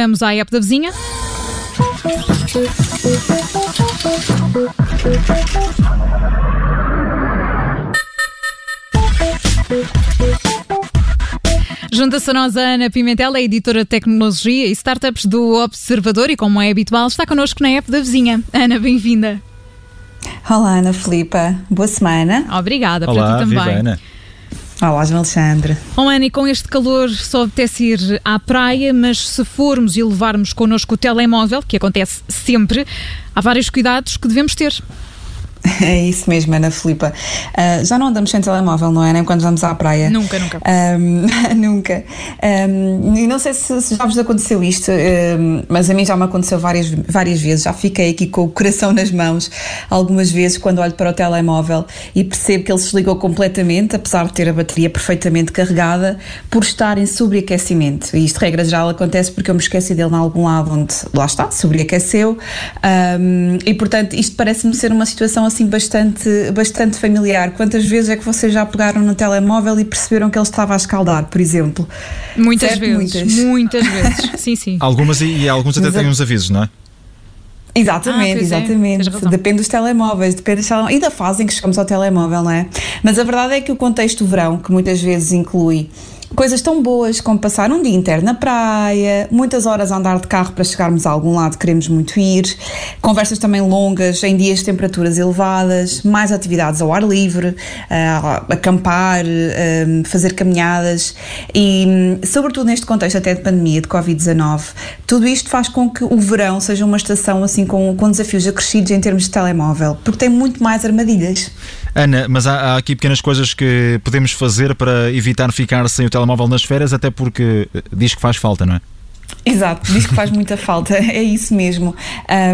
Vamos à app da vizinha. Junta-se a nós a Ana Pimentel, é editora de tecnologia e startups do Observador e, como é habitual, está connosco na app da vizinha. Ana, bem-vinda. Olá, Ana Filipa. Boa semana. Obrigada, Olá, para ti também. viva Ana. Olá, João Alexandre. Oh, e com este calor só apetece ir à praia, mas se formos e levarmos connosco o telemóvel, que acontece sempre, há vários cuidados que devemos ter. É isso mesmo, Ana Filipa. Uh, já não andamos sem telemóvel, não é? Nem quando vamos à praia. Nunca, nunca. Um, nunca. Um, e não sei se, se, já vos aconteceu isto, um, mas a mim já me aconteceu várias, várias vezes. Já fiquei aqui com o coração nas mãos algumas vezes quando olho para o telemóvel e percebo que ele se desligou completamente, apesar de ter a bateria perfeitamente carregada, por estar em sobreaquecimento. E isto, regra geral, acontece porque eu me esqueci dele em algum lado onde, lá está, sobreaqueceu. e portanto, isto parece-me ser uma situação assim bastante, bastante familiar. Quantas vezes é que vocês já pegaram no telemóvel e perceberam que ele estava a escaldar, por exemplo? Muitas Certo? vezes. Muitas. Muitas vezes. Sim, sim. Algumas e, e alguns até Mas têm a- uns avisos, não é? Exatamente, Ah, é, exatamente. razão. Depende dos telemóveis, depende e da fase em que chegamos ao telemóvel, não é? Mas a verdade é que o contexto do verão, que muitas vezes inclui coisas tão boas como passar um dia inteiro na praia, muitas horas a andar de carro para chegarmos a algum lado que queremos muito ir, conversas também longas em dias de temperaturas elevadas, mais atividades ao ar livre, ah, acampar, ah, fazer caminhadas e, sobretudo neste contexto até de pandemia, de Covid-19, tudo isto faz com que o verão seja uma estação assim com, com desafios acrescidos em termos de telemóvel, porque tem muito mais armadilhas. Ana, mas há, há aqui pequenas coisas que podemos fazer para evitar ficar sem o telemóvel nas férias, até porque eh, diz que faz falta, não é? Exato, diz que faz muita falta, é isso mesmo.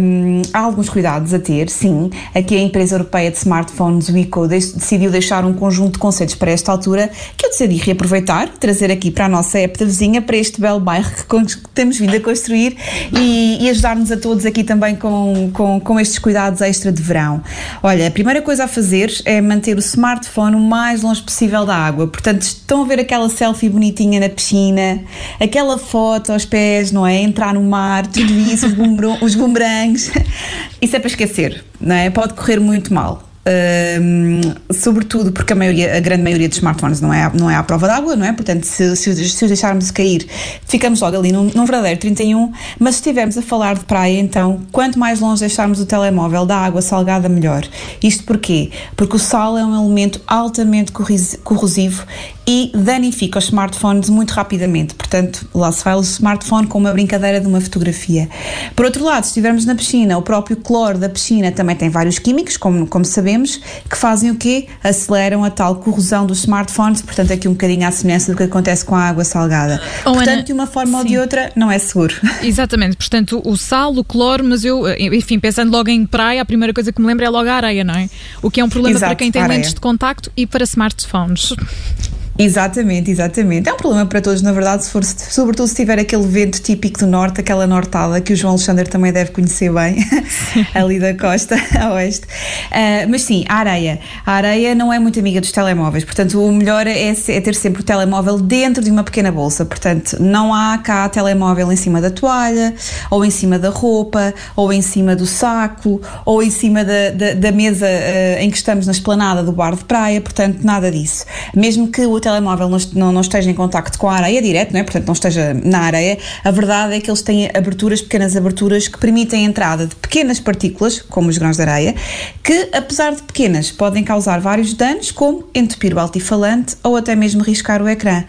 Hum, há alguns cuidados a ter, sim. Aqui a empresa europeia de smartphones, o ICO, dec- decidiu deixar um conjunto de conceitos para esta altura que eu decidi reaproveitar, trazer aqui para a nossa da vizinha, para este belo bairro que temos vindo a construir e, e ajudar-nos a todos aqui também com, com, com estes cuidados extra de verão. Olha, a primeira coisa a fazer é manter o smartphone o mais longe possível da água. Portanto, estão a ver aquela selfie bonitinha na piscina, aquela foto aos pés, não é? Entrar no mar, tudo isso, os, bumerangues. Isso é para esquecer, não é? Pode correr muito mal. Hum, sobretudo porque a, maioria, a grande maioria dos smartphones não é, não é à prova d'água, não é? Portanto, se, se, os- se os deixarmos cair, ficamos logo ali num, num verdadeiro 31. Mas se estivermos a falar de praia, então, quanto mais longe deixarmos o telemóvel da água salgada, melhor. Isto porquê? Porque o sal é um elemento altamente corrosivo e danifica os smartphones muito rapidamente. Portanto, lá se vai o smartphone com uma brincadeira de uma fotografia. Por outro lado, se estivermos na piscina, o próprio cloro da piscina também tem vários químicos, como, como sabemos, que fazem o quê? Aceleram a tal corrosão dos smartphones, portanto, aqui um bocadinho à semelhança do que acontece com a água salgada. Oh, portanto, Ana, de uma forma ou sim. de outra, não é seguro. Exatamente, portanto, o sal, o cloro, mas eu, enfim, pensando logo em praia, a primeira coisa que me lembro é logo a areia, não é? O que é um problema Exato, para quem tem lentes de contacto e para smartphones. Exatamente, exatamente. É um problema para todos, na verdade, se for, sobretudo se tiver aquele vento típico do norte, aquela nortada que o João Alexandre também deve conhecer bem, ali da costa a oeste. Ah, mas sim, a areia. A areia não é muito amiga dos telemóveis, portanto, o melhor é, é ter sempre o telemóvel dentro de uma pequena bolsa. Portanto, não há cá telemóvel em cima da toalha, ou em cima da roupa, ou em cima do saco, ou em cima da, da, da mesa ah, em que estamos na esplanada do bar de praia, portanto, nada disso. Mesmo que o telemóvel est- não, não esteja em contacto com a areia direto, não é? portanto, não esteja na areia, a verdade é que eles têm aberturas, pequenas aberturas, que permitem a entrada de pequenas partículas, como os grãos de areia, que, apesar de pequenas, podem causar vários danos, como entupir o altifalante ou até mesmo riscar o ecrã.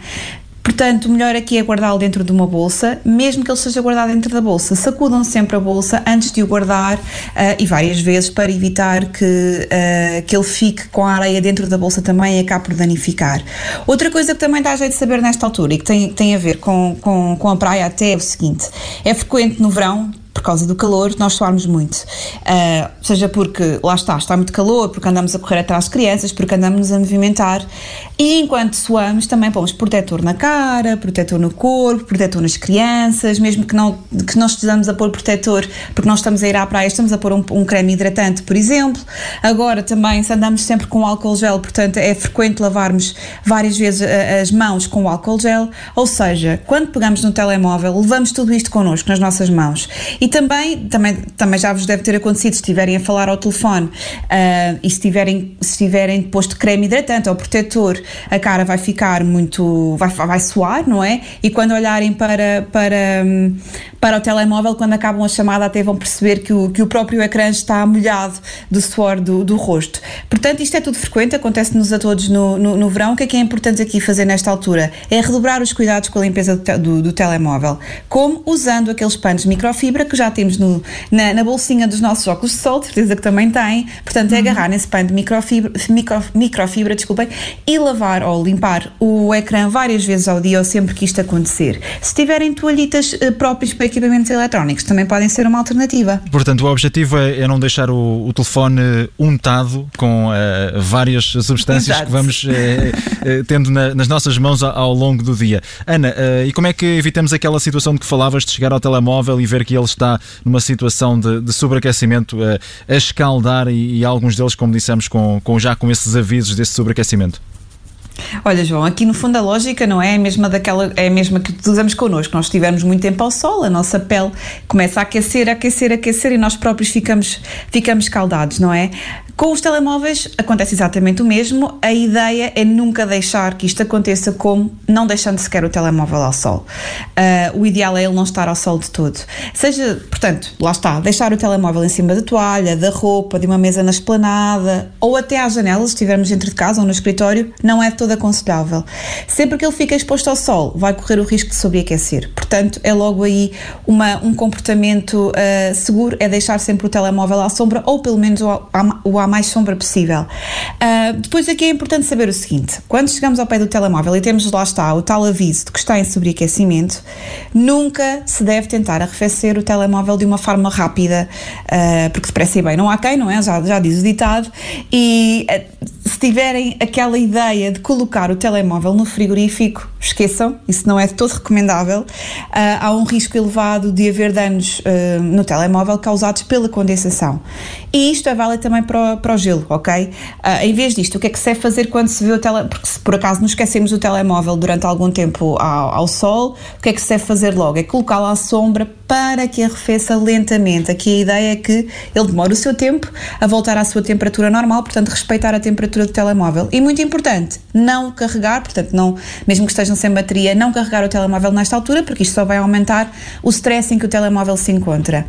Portanto, o melhor aqui é guardá-lo dentro de uma bolsa, mesmo que ele seja guardado dentro da bolsa. Sacudam sempre a bolsa antes de o guardar ah, e várias vezes para evitar que, ah, que ele fique com a areia dentro da bolsa também e acabe por danificar. Outra coisa que também dá jeito de saber nesta altura e que tem, tem a ver com, com, com a praia até é o seguinte: é frequente no verão por causa do calor, nós suarmos muito. Uh, seja porque, lá está, está muito calor, porque andamos a correr atrás de crianças, porque andamos a movimentar. E enquanto suamos, também pomos protetor na cara, protetor no corpo, protetor nas crianças, mesmo que não, que não estejamos a pôr protetor, porque nós estamos a ir à praia, estamos a pôr um, um creme hidratante, por exemplo. Agora também, se andamos sempre com álcool gel, portanto, é frequente lavarmos várias vezes as mãos com álcool gel, ou seja, quando pegamos no telemóvel, levamos tudo isto connosco nas nossas mãos. E também, também, também já vos deve ter acontecido, se estiverem a falar ao telefone uh, e se tiverem, se tiverem posto creme hidratante ou protetor, a cara vai ficar muito, vai, vai suar, não é? E quando olharem para, para, para o telemóvel, quando acabam a chamada, até vão perceber que o, que o próprio ecrã está molhado do suor do, do rosto. Portanto, isto é tudo frequente, acontece-nos a todos no, no, no, verão. O que é que é importante aqui fazer nesta altura? É redobrar os cuidados com a limpeza do, do, do telemóvel. Como? Usando aqueles panos de microfibra que já temos no, na, na, bolsinha dos nossos óculos de sol, de certeza que também tem. Portanto, é uhum. agarrar nesse pano de microfibra, micro, microfibra desculpem, e lavar ou limpar o ecrã várias vezes ao dia ou sempre que isto acontecer. Se tiverem toalhitas uh, próprias para equipamentos eletrónicos, também podem ser uma alternativa. Portanto, o objetivo é, é não deixar o, o telefone untado com uh, várias substâncias Exato. que vamos uh, tendo na, nas nossas mãos ao, ao, longo do dia. Ana, e como é que evitamos aquela situação de que falavas de chegar ao telemóvel e ver que ele está numa situação de, de sobreaquecimento a escaldar e, e, alguns deles, como dissemos, com, com já com esses avisos desse sobreaquecimento? Olha, João, aqui no fundo a lógica não é a mesma daquela, é a mesma que usamos connosco. Nós estivermos muito tempo ao sol, a nossa pele começa a aquecer, a aquecer, a aquecer e nós próprios ficamos, ficamos caldados, não é? Com os telemóveis acontece exatamente o mesmo. A ideia é nunca deixar que isto aconteça como não deixando sequer o telemóvel ao sol. Uh, o ideal é ele não estar ao sol de todo. Seja, portanto, lá está, deixar o telemóvel em cima da toalha, da roupa, de uma mesa na esplanada ou até à janela, se estivermos dentro de casa ou no escritório, não é todo aconselhável. Sempre que ele fica exposto ao sol, vai correr o risco de sobreaquecer. Portanto, é logo aí uma, um comportamento uh, seguro, é deixar sempre o telemóvel à sombra ou pelo menos o, o mais sombra possível. Uh, depois aqui é importante saber o seguinte: quando chegamos ao pé do telemóvel e temos lá está o tal aviso de que está em sobreaquecimento, nunca se deve tentar arrefecer o telemóvel de uma forma rápida, uh, porque depressa e bem não há quem, não é? Já, já diz o ditado. E uh, se tiverem aquela ideia de colocar o telemóvel no frigorífico, esqueçam, isso não é de todo recomendável. Há um risco elevado de haver danos no telemóvel causados pela condensação. E isto é válido também para para o gelo, ok? Uh, em vez disto, o que é que se deve fazer quando se vê o telemóvel? Porque se por acaso nos esquecemos do telemóvel durante algum tempo ao, ao sol, o que é que se deve fazer logo? É colocá-lo à sombra para que arrefeça lentamente. Aqui a ideia é que ele demore o seu tempo a voltar à sua temperatura normal, portanto, respeitar a temperatura do telemóvel. E muito importante, não carregar, portanto, não, mesmo que estejam sem bateria, não carregar o telemóvel nesta altura, porque isto só vai aumentar o stress em que o telemóvel se encontra.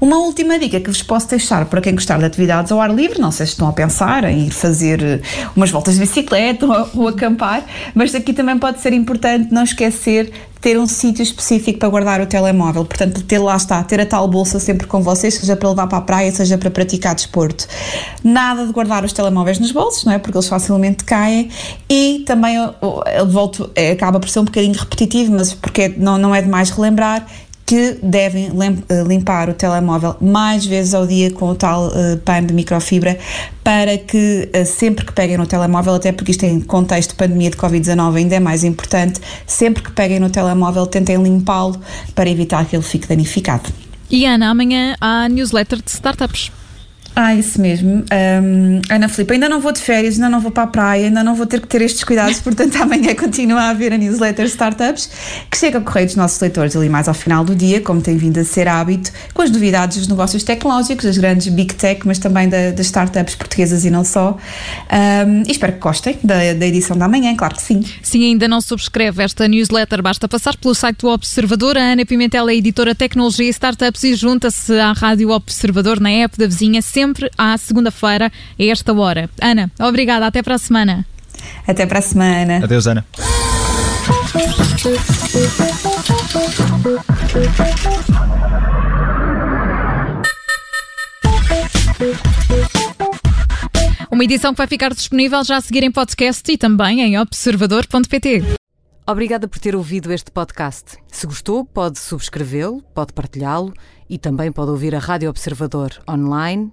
Uma última dica que vos posso deixar para quem gostar de atividades ao ar livre, não sei se estão a pensar em ir fazer eh, umas voltas de bicicleta ou, ou acampar, mas aqui também pode ser importante não esquecer ter um sítio específico para guardar o telemóvel. Portanto, ter lá está, ter a tal bolsa sempre com vocês, seja para levar para a praia, seja para praticar desporto. Nada de guardar os telemóveis nos bolsos, não é? Porque eles facilmente caem. E também, eu volto, é, acaba por ser um bocadinho repetitivo, mas porque não, não é demais relembrar, que devem eh, limpar o telemóvel mais vezes ao dia com o tal uh, pano de microfibra para que uh, sempre que peguem no telemóvel, até porque isto em contexto de pandemia de Covid-19 ainda é mais importante, sempre que peguem no telemóvel tentem limpá-lo para evitar que ele fique danificado. E Ana, amanhã há newsletter de startups. Ah, isso mesmo. Um, Ana Filipe, ainda não vou de férias, ainda não vou para a praia, ainda não vou ter que ter estes cuidados, portanto amanhã continua a haver a newsletter Startups, que chega a correr dos nossos leitores ali mais ao final do dia, como tem vindo a ser hábito, com as novidades dos negócios tecnológicos, das grandes Big Tech, mas também da, das startups portuguesas e não só. Um, e espero que gostem da, da edição da manhã, claro que sim. Sim, ainda não subscreve esta newsletter, basta passar pelo site do Observador. A Ana Pimentel é editora Tecnologia e Startups e junta-se à Rádio Observador na app da vizinha, sempre sempre à segunda-feira, a esta hora. Ana, obrigada. Até para a semana. Até para a semana. Adeus, Ana. Uma edição que vai ficar disponível já a seguir em podcast e também em observador.pt. Obrigada por ter ouvido este podcast. Se gostou, pode subscrevê-lo, pode partilhá-lo e também pode ouvir a Rádio Observador online